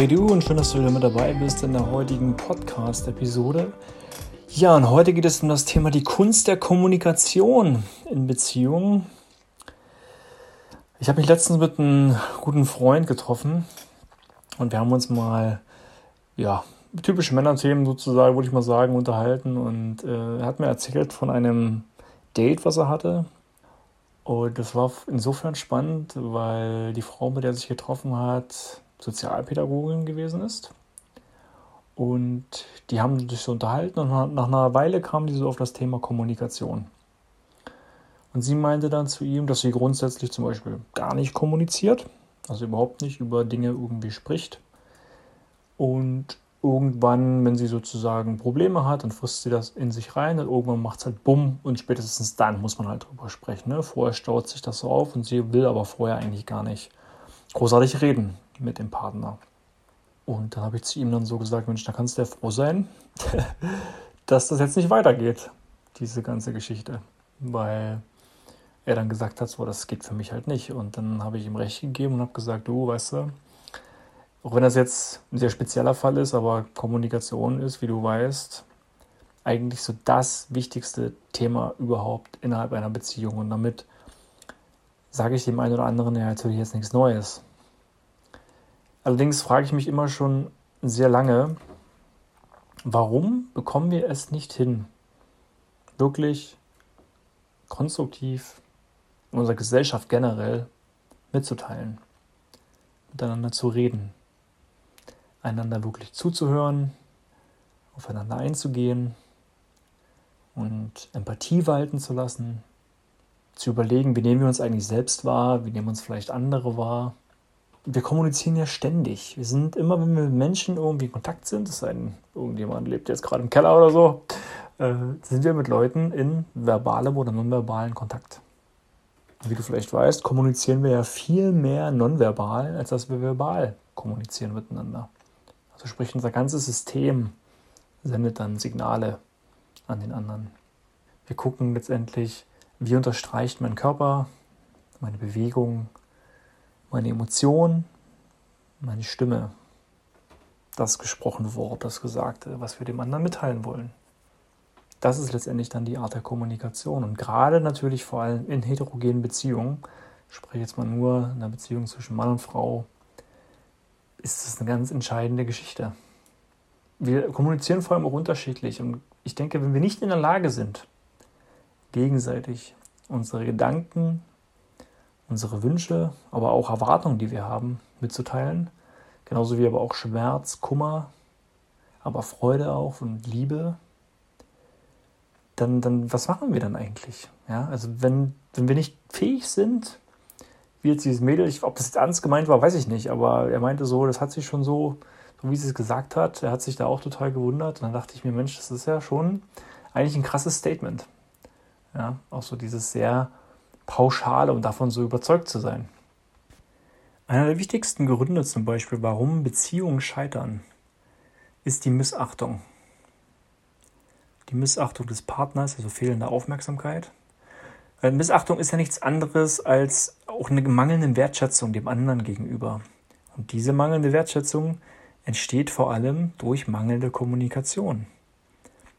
Hey du und schön, dass du wieder mit dabei bist in der heutigen Podcast-Episode. Ja, und heute geht es um das Thema die Kunst der Kommunikation in Beziehungen. Ich habe mich letztens mit einem guten Freund getroffen und wir haben uns mal, ja, typische Männerthemen sozusagen, würde ich mal sagen, unterhalten und äh, er hat mir erzählt von einem Date, was er hatte. Und das war insofern spannend, weil die Frau, mit der er sich getroffen hat, Sozialpädagogin gewesen ist. Und die haben sich so unterhalten und nach einer Weile kamen die so auf das Thema Kommunikation. Und sie meinte dann zu ihm, dass sie grundsätzlich zum Beispiel gar nicht kommuniziert, also überhaupt nicht über Dinge irgendwie spricht. Und irgendwann, wenn sie sozusagen Probleme hat, dann frisst sie das in sich rein und irgendwann macht es halt bumm und spätestens dann muss man halt drüber sprechen. Ne? Vorher staut sich das so auf und sie will aber vorher eigentlich gar nicht großartig reden mit dem Partner. Und dann habe ich zu ihm dann so gesagt, Mensch, da kannst du ja froh sein, dass das jetzt nicht weitergeht, diese ganze Geschichte. Weil er dann gesagt hat, so, das geht für mich halt nicht. Und dann habe ich ihm recht gegeben und habe gesagt, du, weißt du, auch wenn das jetzt ein sehr spezieller Fall ist, aber Kommunikation ist, wie du weißt, eigentlich so das wichtigste Thema überhaupt innerhalb einer Beziehung. Und damit sage ich dem einen oder anderen ja natürlich jetzt nichts Neues. Allerdings frage ich mich immer schon sehr lange, warum bekommen wir es nicht hin, wirklich konstruktiv in unserer Gesellschaft generell mitzuteilen, miteinander zu reden, einander wirklich zuzuhören, aufeinander einzugehen und Empathie walten zu lassen, zu überlegen, wie nehmen wir uns eigentlich selbst wahr, wie nehmen uns vielleicht andere wahr wir kommunizieren ja ständig. Wir sind immer, wenn wir mit Menschen irgendwie in Kontakt sind, das sei denn, irgendjemand lebt jetzt gerade im Keller oder so, äh, sind wir mit Leuten in verbalem oder nonverbalen Kontakt. wie du vielleicht weißt, kommunizieren wir ja viel mehr nonverbal, als dass wir verbal kommunizieren miteinander. Also sprich, unser ganzes System sendet dann Signale an den anderen. Wir gucken letztendlich, wie unterstreicht mein Körper, meine Bewegung, meine Emotion, meine Stimme, das gesprochene Wort, das Gesagte, was wir dem anderen mitteilen wollen. Das ist letztendlich dann die Art der Kommunikation. Und gerade natürlich vor allem in heterogenen Beziehungen, ich spreche jetzt mal nur in der Beziehung zwischen Mann und Frau, ist das eine ganz entscheidende Geschichte. Wir kommunizieren vor allem auch unterschiedlich. Und ich denke, wenn wir nicht in der Lage sind, gegenseitig unsere Gedanken, unsere Wünsche, aber auch Erwartungen, die wir haben, mitzuteilen. Genauso wie aber auch Schmerz, Kummer, aber Freude auch und Liebe. Dann, dann was machen wir dann eigentlich? Ja, also wenn, wenn wir nicht fähig sind, wie jetzt dieses Mädel, ich, ob das jetzt ernst gemeint war, weiß ich nicht, aber er meinte so, das hat sich schon so, so wie sie es gesagt hat, er hat sich da auch total gewundert. Und dann dachte ich mir, Mensch, das ist ja schon eigentlich ein krasses Statement. Ja, auch so dieses sehr pauschal, um davon so überzeugt zu sein. Einer der wichtigsten Gründe zum Beispiel, warum Beziehungen scheitern, ist die Missachtung. Die Missachtung des Partners, also fehlende Aufmerksamkeit. Weil Missachtung ist ja nichts anderes als auch eine mangelnde Wertschätzung dem anderen gegenüber. Und diese mangelnde Wertschätzung entsteht vor allem durch mangelnde Kommunikation.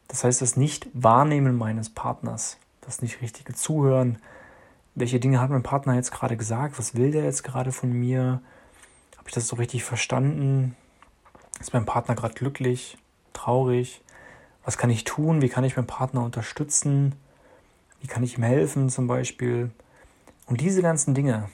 Das heißt, das Nicht-Wahrnehmen meines Partners, das nicht richtige Zuhören, welche Dinge hat mein Partner jetzt gerade gesagt? Was will der jetzt gerade von mir? Habe ich das so richtig verstanden? Ist mein Partner gerade glücklich, traurig? Was kann ich tun? Wie kann ich meinen Partner unterstützen? Wie kann ich ihm helfen zum Beispiel? Und diese ganzen Dinge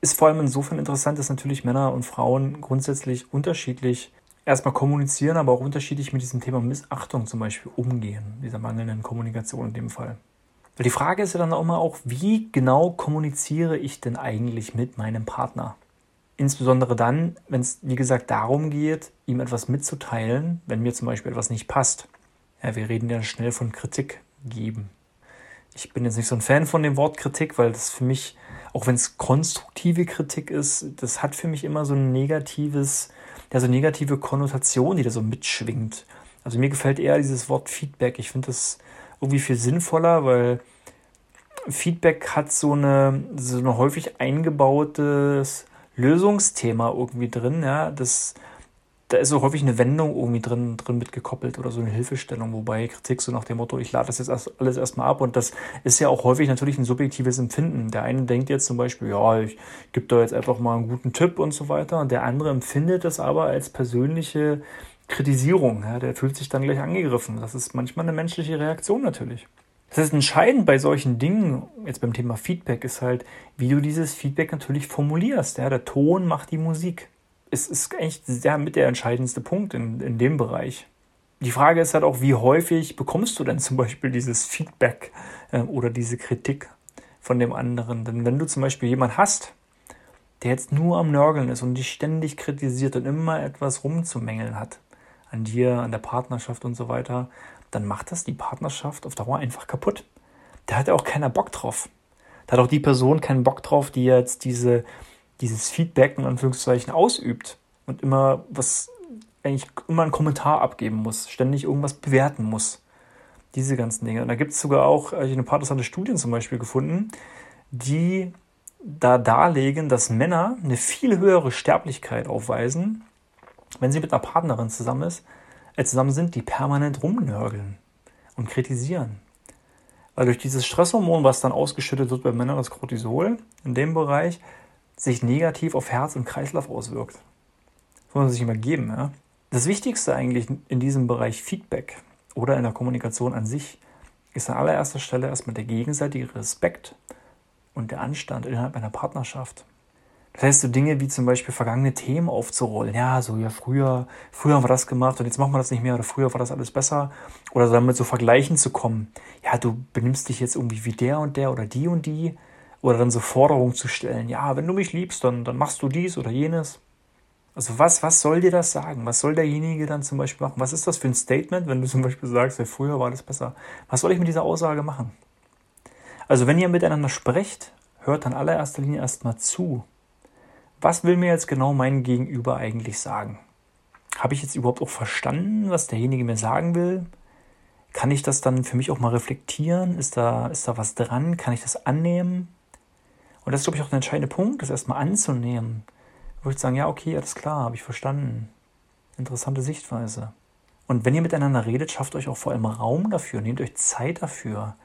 ist vor allem insofern interessant, dass natürlich Männer und Frauen grundsätzlich unterschiedlich erstmal kommunizieren, aber auch unterschiedlich mit diesem Thema Missachtung zum Beispiel umgehen, dieser mangelnden Kommunikation in dem Fall. Weil die Frage ist ja dann auch mal auch, wie genau kommuniziere ich denn eigentlich mit meinem Partner? Insbesondere dann, wenn es, wie gesagt, darum geht, ihm etwas mitzuteilen, wenn mir zum Beispiel etwas nicht passt. Ja, wir reden ja schnell von Kritik geben. Ich bin jetzt nicht so ein Fan von dem Wort Kritik, weil das für mich, auch wenn es konstruktive Kritik ist, das hat für mich immer so ein negatives, ja, so negative Konnotation, die da so mitschwingt. Also mir gefällt eher dieses Wort Feedback. Ich finde das irgendwie viel sinnvoller, weil Feedback hat so eine, so eine häufig eingebautes Lösungsthema irgendwie drin, ja, das, da ist so häufig eine Wendung irgendwie drin, drin mitgekoppelt oder so eine Hilfestellung, wobei Kritik so nach dem Motto, ich lade das jetzt erst, alles erstmal ab. Und das ist ja auch häufig natürlich ein subjektives Empfinden. Der eine denkt jetzt zum Beispiel, ja, ich gebe da jetzt einfach mal einen guten Tipp und so weiter. Und der andere empfindet das aber als persönliche Kritisierung. Ja, der fühlt sich dann gleich angegriffen. Das ist manchmal eine menschliche Reaktion natürlich. Das ist entscheidend bei solchen Dingen, jetzt beim Thema Feedback, ist halt, wie du dieses Feedback natürlich formulierst. Ja, der Ton macht die Musik. Es ist eigentlich sehr mit der entscheidendste Punkt in, in dem Bereich. Die Frage ist halt auch, wie häufig bekommst du denn zum Beispiel dieses Feedback äh, oder diese Kritik von dem anderen? Denn wenn du zum Beispiel jemanden hast, der jetzt nur am Nörgeln ist und dich ständig kritisiert und immer etwas rumzumängeln hat, an dir, an der Partnerschaft und so weiter, dann macht das die Partnerschaft auf Dauer einfach kaputt. Da hat ja auch keiner Bock drauf. Da hat auch die Person keinen Bock drauf, die jetzt diese, dieses Feedback in Anführungszeichen ausübt und immer was, eigentlich immer einen Kommentar abgeben muss, ständig irgendwas bewerten muss. Diese ganzen Dinge. Und da gibt es sogar auch, ich eine paar interessante Studien zum Beispiel gefunden, die da darlegen, dass Männer eine viel höhere Sterblichkeit aufweisen, wenn sie mit einer Partnerin zusammen ist, äh, zusammen sind, die permanent rumnörgeln und kritisieren. Weil durch dieses Stresshormon, was dann ausgeschüttet wird bei Männern, das Cortisol, in dem Bereich, sich negativ auf Herz und Kreislauf auswirkt. Das muss man sich immer geben. Ja? Das Wichtigste eigentlich in diesem Bereich Feedback oder in der Kommunikation an sich ist an allererster Stelle erstmal der gegenseitige Respekt und der Anstand innerhalb einer Partnerschaft. Das heißt, so Dinge wie zum Beispiel vergangene Themen aufzurollen. Ja, so, ja, früher, früher haben wir das gemacht und jetzt machen wir das nicht mehr oder früher war das alles besser. Oder damit so vergleichen zu kommen. Ja, du benimmst dich jetzt irgendwie wie der und der oder die und die. Oder dann so Forderungen zu stellen. Ja, wenn du mich liebst, dann, dann machst du dies oder jenes. Also was, was soll dir das sagen? Was soll derjenige dann zum Beispiel machen? Was ist das für ein Statement, wenn du zum Beispiel sagst, ja, früher war das besser? Was soll ich mit dieser Aussage machen? Also wenn ihr miteinander sprecht, hört dann allererster Linie erstmal zu was will mir jetzt genau mein Gegenüber eigentlich sagen? Habe ich jetzt überhaupt auch verstanden, was derjenige mir sagen will? Kann ich das dann für mich auch mal reflektieren? Ist da, ist da was dran? Kann ich das annehmen? Und das ist, glaube ich, auch der entscheidende Punkt, das erstmal anzunehmen. Wo ich sagen, ja, okay, alles klar, habe ich verstanden. Interessante Sichtweise. Und wenn ihr miteinander redet, schafft euch auch vor allem Raum dafür, nehmt euch Zeit dafür.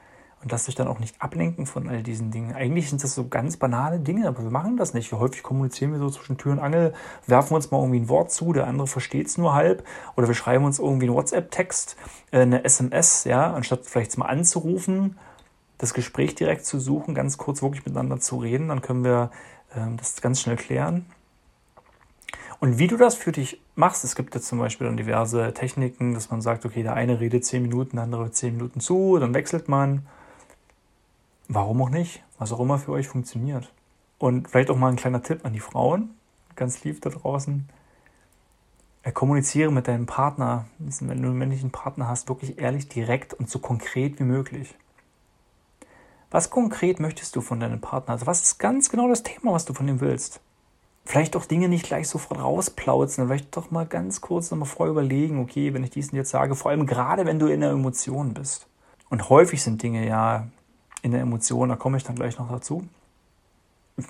Und lasst euch dann auch nicht ablenken von all diesen Dingen. Eigentlich sind das so ganz banale Dinge, aber wir machen das nicht. Wir häufig kommunizieren wir so zwischen Tür und Angel, werfen uns mal irgendwie ein Wort zu, der andere versteht es nur halb. Oder wir schreiben uns irgendwie einen WhatsApp-Text, äh, eine SMS, ja, anstatt vielleicht mal anzurufen, das Gespräch direkt zu suchen, ganz kurz wirklich miteinander zu reden, dann können wir ähm, das ganz schnell klären. Und wie du das für dich machst, es gibt jetzt zum Beispiel dann diverse Techniken, dass man sagt, okay, der eine redet zehn Minuten, der andere zehn Minuten zu, dann wechselt man. Warum auch nicht? Was auch immer für euch funktioniert. Und vielleicht auch mal ein kleiner Tipp an die Frauen, ganz lieb da draußen. Äh, kommuniziere mit deinem Partner, wenn du einen männlichen Partner hast, wirklich ehrlich, direkt und so konkret wie möglich. Was konkret möchtest du von deinem Partner? Also was ist ganz genau das Thema, was du von ihm willst? Vielleicht auch Dinge nicht gleich sofort rausplauzen, vielleicht doch mal ganz kurz nochmal vorher überlegen, okay, wenn ich diesen jetzt sage, vor allem gerade wenn du in der Emotion bist. Und häufig sind Dinge ja in der Emotion, da komme ich dann gleich noch dazu.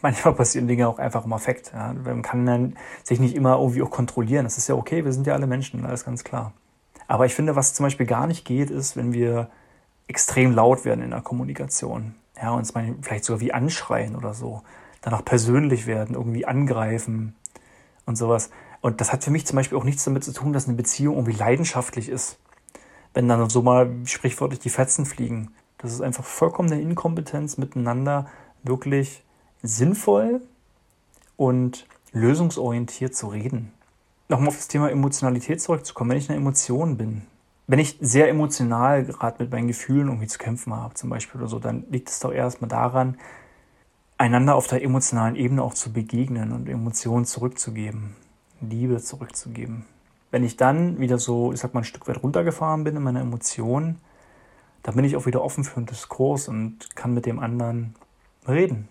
Manchmal passieren Dinge auch einfach im Affekt. Ja. Man kann dann sich nicht immer irgendwie auch kontrollieren. Das ist ja okay, wir sind ja alle Menschen, alles ganz klar. Aber ich finde, was zum Beispiel gar nicht geht, ist, wenn wir extrem laut werden in der Kommunikation. Ja, uns vielleicht sogar wie anschreien oder so. Danach persönlich werden, irgendwie angreifen und sowas. Und das hat für mich zum Beispiel auch nichts damit zu tun, dass eine Beziehung irgendwie leidenschaftlich ist. Wenn dann so mal sprichwörtlich die Fetzen fliegen. Das ist einfach vollkommene Inkompetenz, miteinander wirklich sinnvoll und lösungsorientiert zu reden. Nochmal auf das Thema Emotionalität zurückzukommen. Wenn ich eine Emotion bin, wenn ich sehr emotional gerade mit meinen Gefühlen irgendwie zu kämpfen habe, zum Beispiel oder so, dann liegt es doch erstmal daran, einander auf der emotionalen Ebene auch zu begegnen und Emotionen zurückzugeben, Liebe zurückzugeben. Wenn ich dann wieder so, ich sag mal, ein Stück weit runtergefahren bin in meiner Emotion, da bin ich auch wieder offen für einen Diskurs und kann mit dem anderen reden.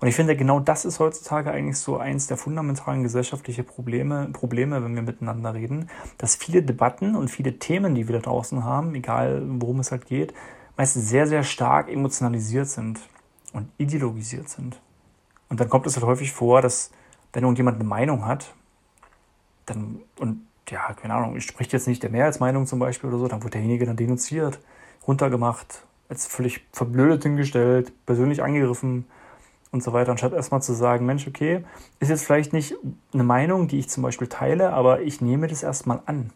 Und ich finde, genau das ist heutzutage eigentlich so eins der fundamentalen gesellschaftlichen Probleme, Probleme, wenn wir miteinander reden, dass viele Debatten und viele Themen, die wir da draußen haben, egal worum es halt geht, meistens sehr, sehr stark emotionalisiert sind und ideologisiert sind. Und dann kommt es halt häufig vor, dass wenn irgendjemand eine Meinung hat, dann, und ja, keine Ahnung, spricht jetzt nicht der Mehrheitsmeinung zum Beispiel oder so, dann wird derjenige dann denunziert, runtergemacht, als völlig verblödet hingestellt, persönlich angegriffen und so weiter, anstatt erstmal zu sagen, Mensch, okay, ist jetzt vielleicht nicht eine Meinung, die ich zum Beispiel teile, aber ich nehme das erstmal an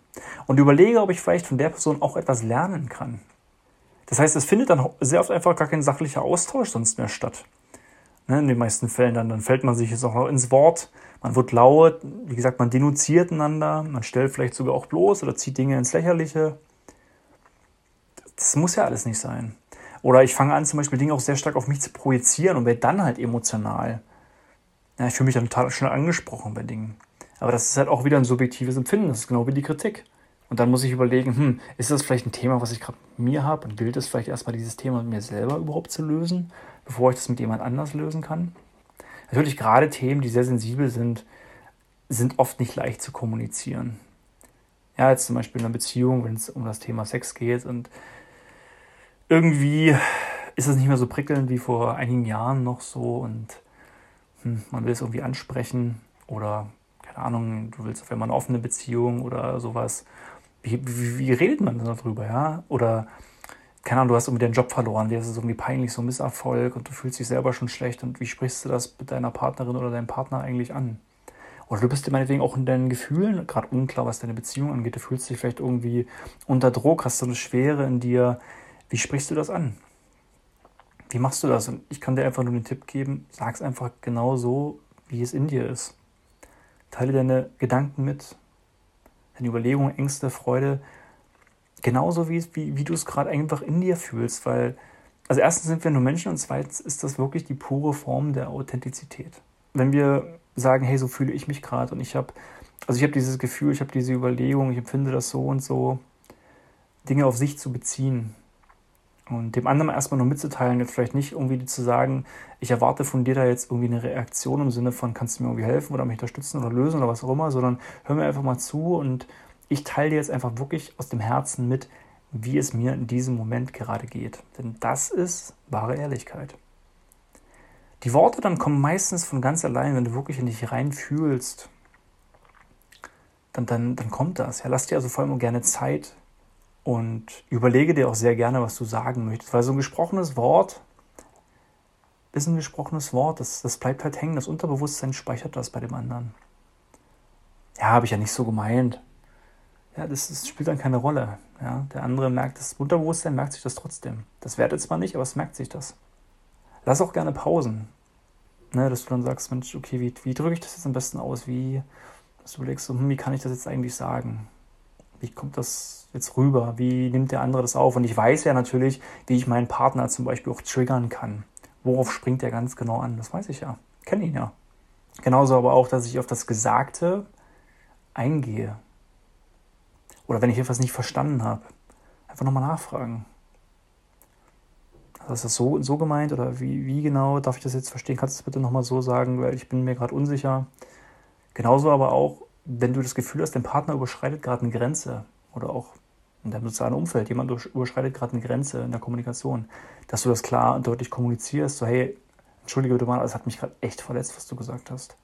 und überlege, ob ich vielleicht von der Person auch etwas lernen kann. Das heißt, es findet dann sehr oft einfach gar kein sachlicher Austausch sonst mehr statt. Ne, in den meisten Fällen dann, dann fällt man sich jetzt auch noch ins Wort, man wird laut, wie gesagt, man denunziert einander, man stellt vielleicht sogar auch bloß oder zieht Dinge ins Lächerliche. Das muss ja alles nicht sein. Oder ich fange an, zum Beispiel Dinge auch sehr stark auf mich zu projizieren und werde dann halt emotional. Ja, ich fühle mich dann total schnell angesprochen bei Dingen. Aber das ist halt auch wieder ein subjektives Empfinden. Das ist genau wie die Kritik. Und dann muss ich überlegen, hm, ist das vielleicht ein Thema, was ich gerade mit mir habe? Und gilt es vielleicht erstmal dieses Thema mit mir selber überhaupt zu lösen, bevor ich das mit jemand anders lösen kann? Natürlich gerade Themen, die sehr sensibel sind, sind oft nicht leicht zu kommunizieren. Ja, jetzt zum Beispiel in einer Beziehung, wenn es um das Thema Sex geht und irgendwie ist es nicht mehr so prickelnd wie vor einigen Jahren noch so und hm, man will es irgendwie ansprechen oder keine Ahnung, du willst auf einmal eine offene Beziehung oder sowas. Wie, wie, wie redet man darüber, ja? Oder keine Ahnung, du hast irgendwie deinen Job verloren, dir ist es irgendwie peinlich, so ein Misserfolg und du fühlst dich selber schon schlecht und wie sprichst du das mit deiner Partnerin oder deinem Partner eigentlich an? Oder du bist dir meinetwegen auch in deinen Gefühlen gerade unklar, was deine Beziehung angeht. Du fühlst dich vielleicht irgendwie unter Druck, hast so eine Schwere in dir. Wie sprichst du das an? Wie machst du das? Und ich kann dir einfach nur den Tipp geben, sag es einfach genau so, wie es in dir ist. Teile deine Gedanken mit, deine Überlegungen, Ängste, Freude, genauso wie, wie, wie du es gerade einfach in dir fühlst, weil, also erstens sind wir nur Menschen und zweitens ist das wirklich die pure Form der Authentizität. Wenn wir sagen, hey, so fühle ich mich gerade und ich habe, also ich habe dieses Gefühl, ich habe diese Überlegung, ich empfinde das so und so, Dinge auf sich zu beziehen und dem anderen erstmal nur mitzuteilen, jetzt vielleicht nicht irgendwie zu sagen, ich erwarte von dir da jetzt irgendwie eine Reaktion im Sinne von, kannst du mir irgendwie helfen oder mich unterstützen oder lösen oder was auch immer, sondern hör mir einfach mal zu und ich teile dir jetzt einfach wirklich aus dem Herzen mit, wie es mir in diesem Moment gerade geht. Denn das ist wahre Ehrlichkeit. Die Worte dann kommen meistens von ganz allein, wenn du wirklich in dich reinfühlst. Dann, dann, dann kommt das. Ja, lass dir also vor allem gerne Zeit und überlege dir auch sehr gerne, was du sagen möchtest. Weil so ein gesprochenes Wort ist ein gesprochenes Wort. Das, das bleibt halt hängen. Das Unterbewusstsein speichert das bei dem anderen. Ja, habe ich ja nicht so gemeint ja, das, das, spielt dann keine Rolle. Ja? Der andere merkt, das Unterbewusstsein merkt sich das trotzdem. Das wertet zwar nicht, aber es merkt sich das. Lass auch gerne Pausen. Ne, dass du dann sagst, Mensch, okay, wie, wie drücke ich das jetzt am besten aus? Wie, dass du überlegst, so, hm, wie kann ich das jetzt eigentlich sagen? Wie kommt das jetzt rüber? Wie nimmt der andere das auf? Und ich weiß ja natürlich, wie ich meinen Partner zum Beispiel auch triggern kann. Worauf springt er ganz genau an? Das weiß ich ja. Kenne ihn ja. Genauso aber auch, dass ich auf das Gesagte eingehe. Oder wenn ich etwas nicht verstanden habe, einfach nochmal nachfragen. Also ist das so, so gemeint oder wie, wie genau darf ich das jetzt verstehen? Kannst du das bitte nochmal so sagen, weil ich bin mir gerade unsicher. Genauso aber auch, wenn du das Gefühl hast, dein Partner überschreitet gerade eine Grenze oder auch in deinem sozialen Umfeld, jemand überschreitet gerade eine Grenze in der Kommunikation, dass du das klar und deutlich kommunizierst, so hey, entschuldige bitte mal, es hat mich gerade echt verletzt, was du gesagt hast.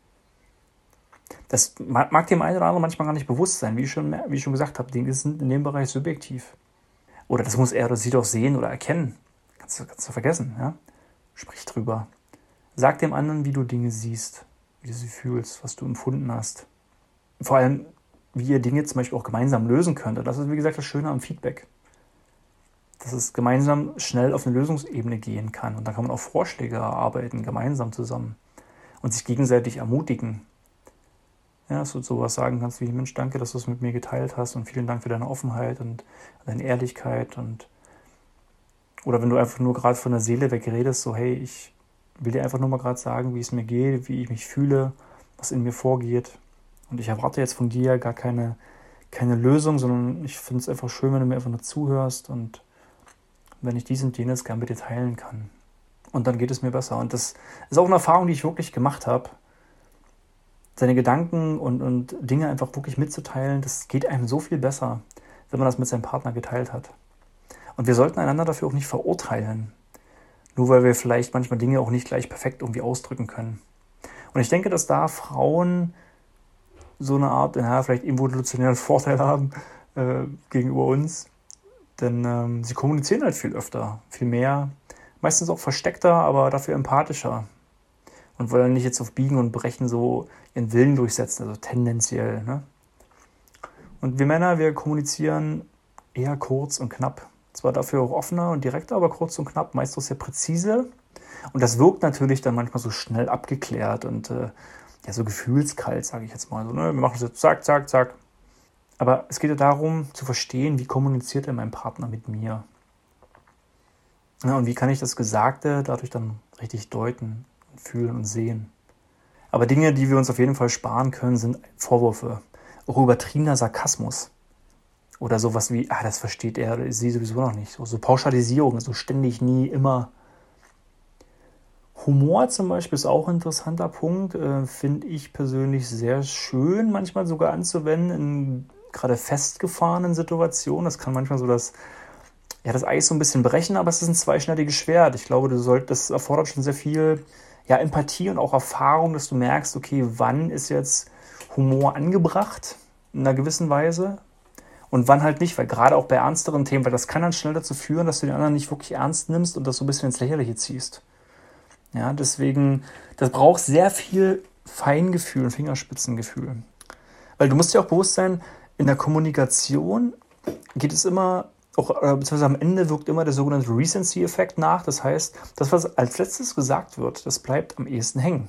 Das mag dem einen oder anderen manchmal gar nicht bewusst sein, wie ich schon, wie ich schon gesagt habe, Dinge sind in dem Bereich subjektiv. Oder das muss er oder sie doch sehen oder erkennen. Kannst du, kannst du vergessen, ja? Sprich drüber. Sag dem anderen, wie du Dinge siehst, wie du sie fühlst, was du empfunden hast. Vor allem, wie ihr Dinge zum Beispiel auch gemeinsam lösen könntet. Das ist, wie gesagt, das Schöne am Feedback. Dass es gemeinsam schnell auf eine Lösungsebene gehen kann. Und dann kann man auch Vorschläge erarbeiten, gemeinsam zusammen. Und sich gegenseitig ermutigen. Ja, dass du sowas sagen kannst wie, Mensch, danke, dass du es mit mir geteilt hast und vielen Dank für deine Offenheit und deine Ehrlichkeit und oder wenn du einfach nur gerade von der Seele wegredest, so hey, ich will dir einfach nur mal gerade sagen, wie es mir geht, wie ich mich fühle, was in mir vorgeht. Und ich erwarte jetzt von dir gar keine, keine Lösung, sondern ich finde es einfach schön, wenn du mir einfach nur zuhörst und wenn ich dies und jenes gern mit dir teilen kann. Und dann geht es mir besser. Und das ist auch eine Erfahrung, die ich wirklich gemacht habe seine Gedanken und, und Dinge einfach wirklich mitzuteilen, das geht einem so viel besser, wenn man das mit seinem Partner geteilt hat. Und wir sollten einander dafür auch nicht verurteilen, nur weil wir vielleicht manchmal Dinge auch nicht gleich perfekt irgendwie ausdrücken können. Und ich denke, dass da Frauen so eine Art, ja, vielleicht evolutionären Vorteil haben äh, gegenüber uns. Denn ähm, sie kommunizieren halt viel öfter, viel mehr, meistens auch versteckter, aber dafür empathischer. Und wollen nicht jetzt auf Biegen und Brechen so ihren Willen durchsetzen, also tendenziell. Ne? Und wir Männer, wir kommunizieren eher kurz und knapp. Zwar dafür auch offener und direkter, aber kurz und knapp, meist auch sehr präzise. Und das wirkt natürlich dann manchmal so schnell abgeklärt und äh, ja, so gefühlskalt, sage ich jetzt mal. So, ne? Wir machen jetzt zack, zack, zack. Aber es geht ja darum, zu verstehen, wie kommuniziert denn mein Partner mit mir? Ja, und wie kann ich das Gesagte dadurch dann richtig deuten, fühlen und sehen? Aber Dinge, die wir uns auf jeden Fall sparen können, sind Vorwürfe. Auch übertriebener Sarkasmus. Oder sowas wie, ah, das versteht er oder sie sowieso noch nicht. So, so Pauschalisierung, so ständig, nie, immer. Humor zum Beispiel ist auch ein interessanter Punkt, äh, finde ich persönlich sehr schön, manchmal sogar anzuwenden in gerade festgefahrenen Situationen. Das kann manchmal so das, ja, das Eis so ein bisschen brechen, aber es ist ein zweischneidiges Schwert. Ich glaube, du sollst, das erfordert schon sehr viel ja, Empathie und auch Erfahrung, dass du merkst, okay, wann ist jetzt Humor angebracht in einer gewissen Weise und wann halt nicht, weil gerade auch bei ernsteren Themen, weil das kann dann schnell dazu führen, dass du den anderen nicht wirklich ernst nimmst und das so ein bisschen ins Lächerliche ziehst. Ja, deswegen, das braucht sehr viel Feingefühl und Fingerspitzengefühl. Weil du musst dir auch bewusst sein, in der Kommunikation geht es immer, auch, beziehungsweise am Ende wirkt immer der sogenannte Recency-Effekt nach. Das heißt, das, was als letztes gesagt wird, das bleibt am ehesten hängen.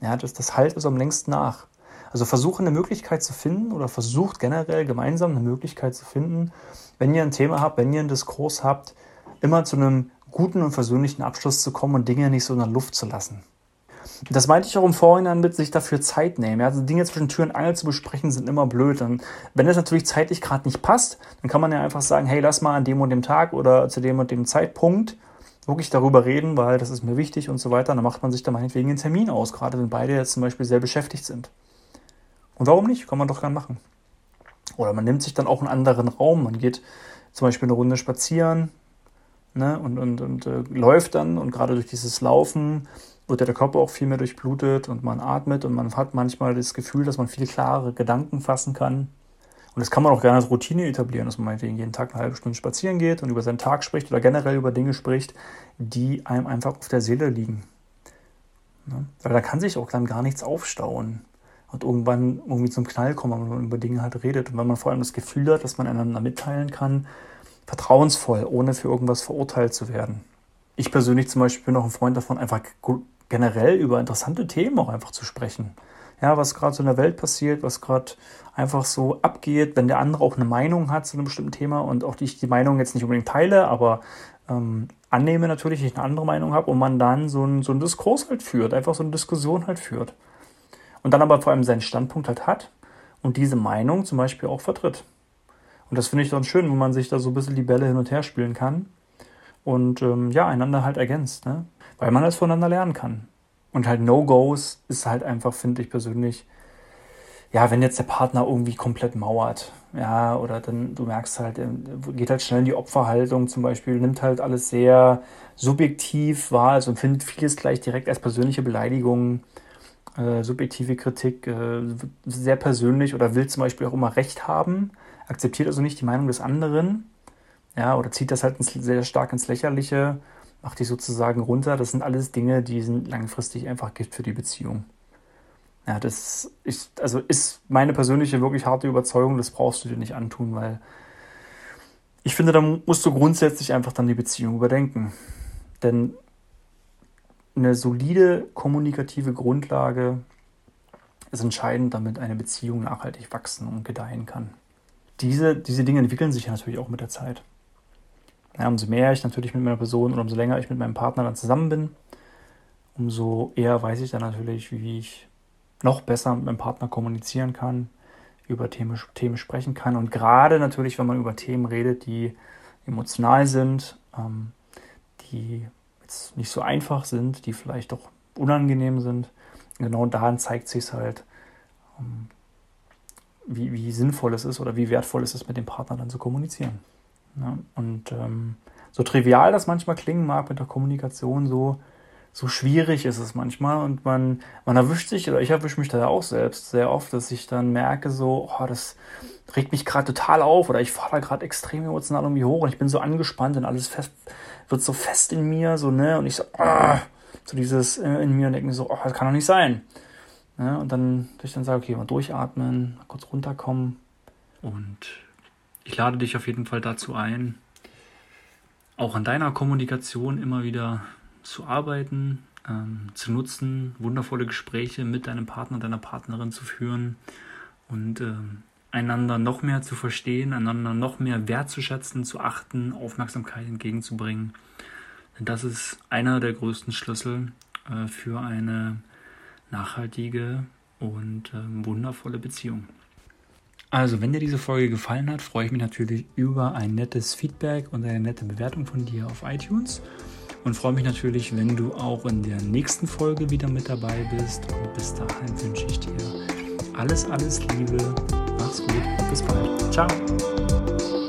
Ja, das, das halt ist am längsten nach. Also versuche eine Möglichkeit zu finden oder versucht generell gemeinsam eine Möglichkeit zu finden, wenn ihr ein Thema habt, wenn ihr einen Diskurs habt, immer zu einem guten und versöhnlichen Abschluss zu kommen und Dinge nicht so in der Luft zu lassen. Das meinte ich auch im Vorhinein mit sich dafür Zeit nehmen. Also Dinge zwischen Tür und Angel zu besprechen sind immer blöd. Und wenn es natürlich zeitlich gerade nicht passt, dann kann man ja einfach sagen, hey, lass mal an dem und dem Tag oder zu dem und dem Zeitpunkt wirklich darüber reden, weil das ist mir wichtig und so weiter. Dann macht man sich da meinetwegen einen Termin aus, gerade wenn beide jetzt zum Beispiel sehr beschäftigt sind. Und warum nicht? Kann man doch gern machen. Oder man nimmt sich dann auch einen anderen Raum. Man geht zum Beispiel eine Runde spazieren ne, und, und, und äh, läuft dann. Und gerade durch dieses Laufen wird ja der Körper auch viel mehr durchblutet und man atmet und man hat manchmal das Gefühl, dass man viel klarere Gedanken fassen kann. Und das kann man auch gerne als Routine etablieren, dass man meinetwegen jeden Tag eine halbe Stunde spazieren geht und über seinen Tag spricht oder generell über Dinge spricht, die einem einfach auf der Seele liegen. Ne? Weil da kann sich auch dann gar nichts aufstauen und irgendwann irgendwie zum Knall kommen, wenn man über Dinge halt redet. Und wenn man vor allem das Gefühl hat, dass man einander mitteilen kann, vertrauensvoll, ohne für irgendwas verurteilt zu werden. Ich persönlich zum Beispiel bin auch ein Freund davon, einfach generell über interessante Themen auch einfach zu sprechen. Ja, was gerade so in der Welt passiert, was gerade einfach so abgeht, wenn der andere auch eine Meinung hat zu einem bestimmten Thema und auch ich die Meinung jetzt nicht unbedingt teile, aber ähm, annehme natürlich, ich eine andere Meinung habe und man dann so einen, so einen Diskurs halt führt, einfach so eine Diskussion halt führt. Und dann aber vor allem seinen Standpunkt halt hat und diese Meinung zum Beispiel auch vertritt. Und das finde ich dann schön, wo man sich da so ein bisschen die Bälle hin und her spielen kann und ähm, ja, einander halt ergänzt, ne? weil man das voneinander lernen kann. Und halt No-Gos ist halt einfach, finde ich persönlich, ja, wenn jetzt der Partner irgendwie komplett mauert, ja, oder dann du merkst halt, geht halt schnell in die Opferhaltung zum Beispiel, nimmt halt alles sehr subjektiv wahr, also empfindet vieles gleich direkt als persönliche Beleidigung äh, subjektive Kritik äh, sehr persönlich oder will zum Beispiel auch immer Recht haben, akzeptiert also nicht die Meinung des anderen, ja, oder zieht das halt ins, sehr stark ins Lächerliche, macht die sozusagen runter. Das sind alles Dinge, die sind langfristig einfach Gift für die Beziehung. Ja, das ist, also ist meine persönliche, wirklich harte Überzeugung, das brauchst du dir nicht antun, weil ich finde, da musst du grundsätzlich einfach dann die Beziehung überdenken. Denn eine solide kommunikative Grundlage ist entscheidend, damit eine Beziehung nachhaltig wachsen und gedeihen kann. Diese, diese Dinge entwickeln sich ja natürlich auch mit der Zeit. Ja, umso mehr ich natürlich mit meiner Person oder umso länger ich mit meinem Partner dann zusammen bin, umso eher weiß ich dann natürlich, wie ich noch besser mit meinem Partner kommunizieren kann, über Themen, Themen sprechen kann. Und gerade natürlich, wenn man über Themen redet, die emotional sind, ähm, die jetzt nicht so einfach sind, die vielleicht auch unangenehm sind. Genau daran zeigt sich es halt, ähm, wie, wie sinnvoll es ist oder wie wertvoll es ist, mit dem Partner dann zu kommunizieren. Ja, und ähm, so trivial das manchmal klingen mag mit der Kommunikation, so so schwierig ist es manchmal und man, man erwischt sich, oder ich erwische mich da ja auch selbst sehr oft, dass ich dann merke, so, oh, das regt mich gerade total auf oder ich fahre da gerade extrem emotional irgendwie hoch und ich bin so angespannt und alles fest, wird so fest in mir, so, ne, und ich so, oh, so dieses äh, in mir und denke mir so, oh, das kann doch nicht sein. Ne? Und dann, dass ich dann sage, okay, mal durchatmen, mal kurz runterkommen und ich lade dich auf jeden Fall dazu ein, auch an deiner Kommunikation immer wieder zu arbeiten, ähm, zu nutzen, wundervolle Gespräche mit deinem Partner, deiner Partnerin zu führen und ähm, einander noch mehr zu verstehen, einander noch mehr wertzuschätzen, zu achten, Aufmerksamkeit entgegenzubringen. Denn das ist einer der größten Schlüssel äh, für eine nachhaltige und äh, wundervolle Beziehung. Also, wenn dir diese Folge gefallen hat, freue ich mich natürlich über ein nettes Feedback und eine nette Bewertung von dir auf iTunes. Und freue mich natürlich, wenn du auch in der nächsten Folge wieder mit dabei bist. Und bis dahin wünsche ich dir alles, alles Liebe. Mach's gut bis bald. Ciao.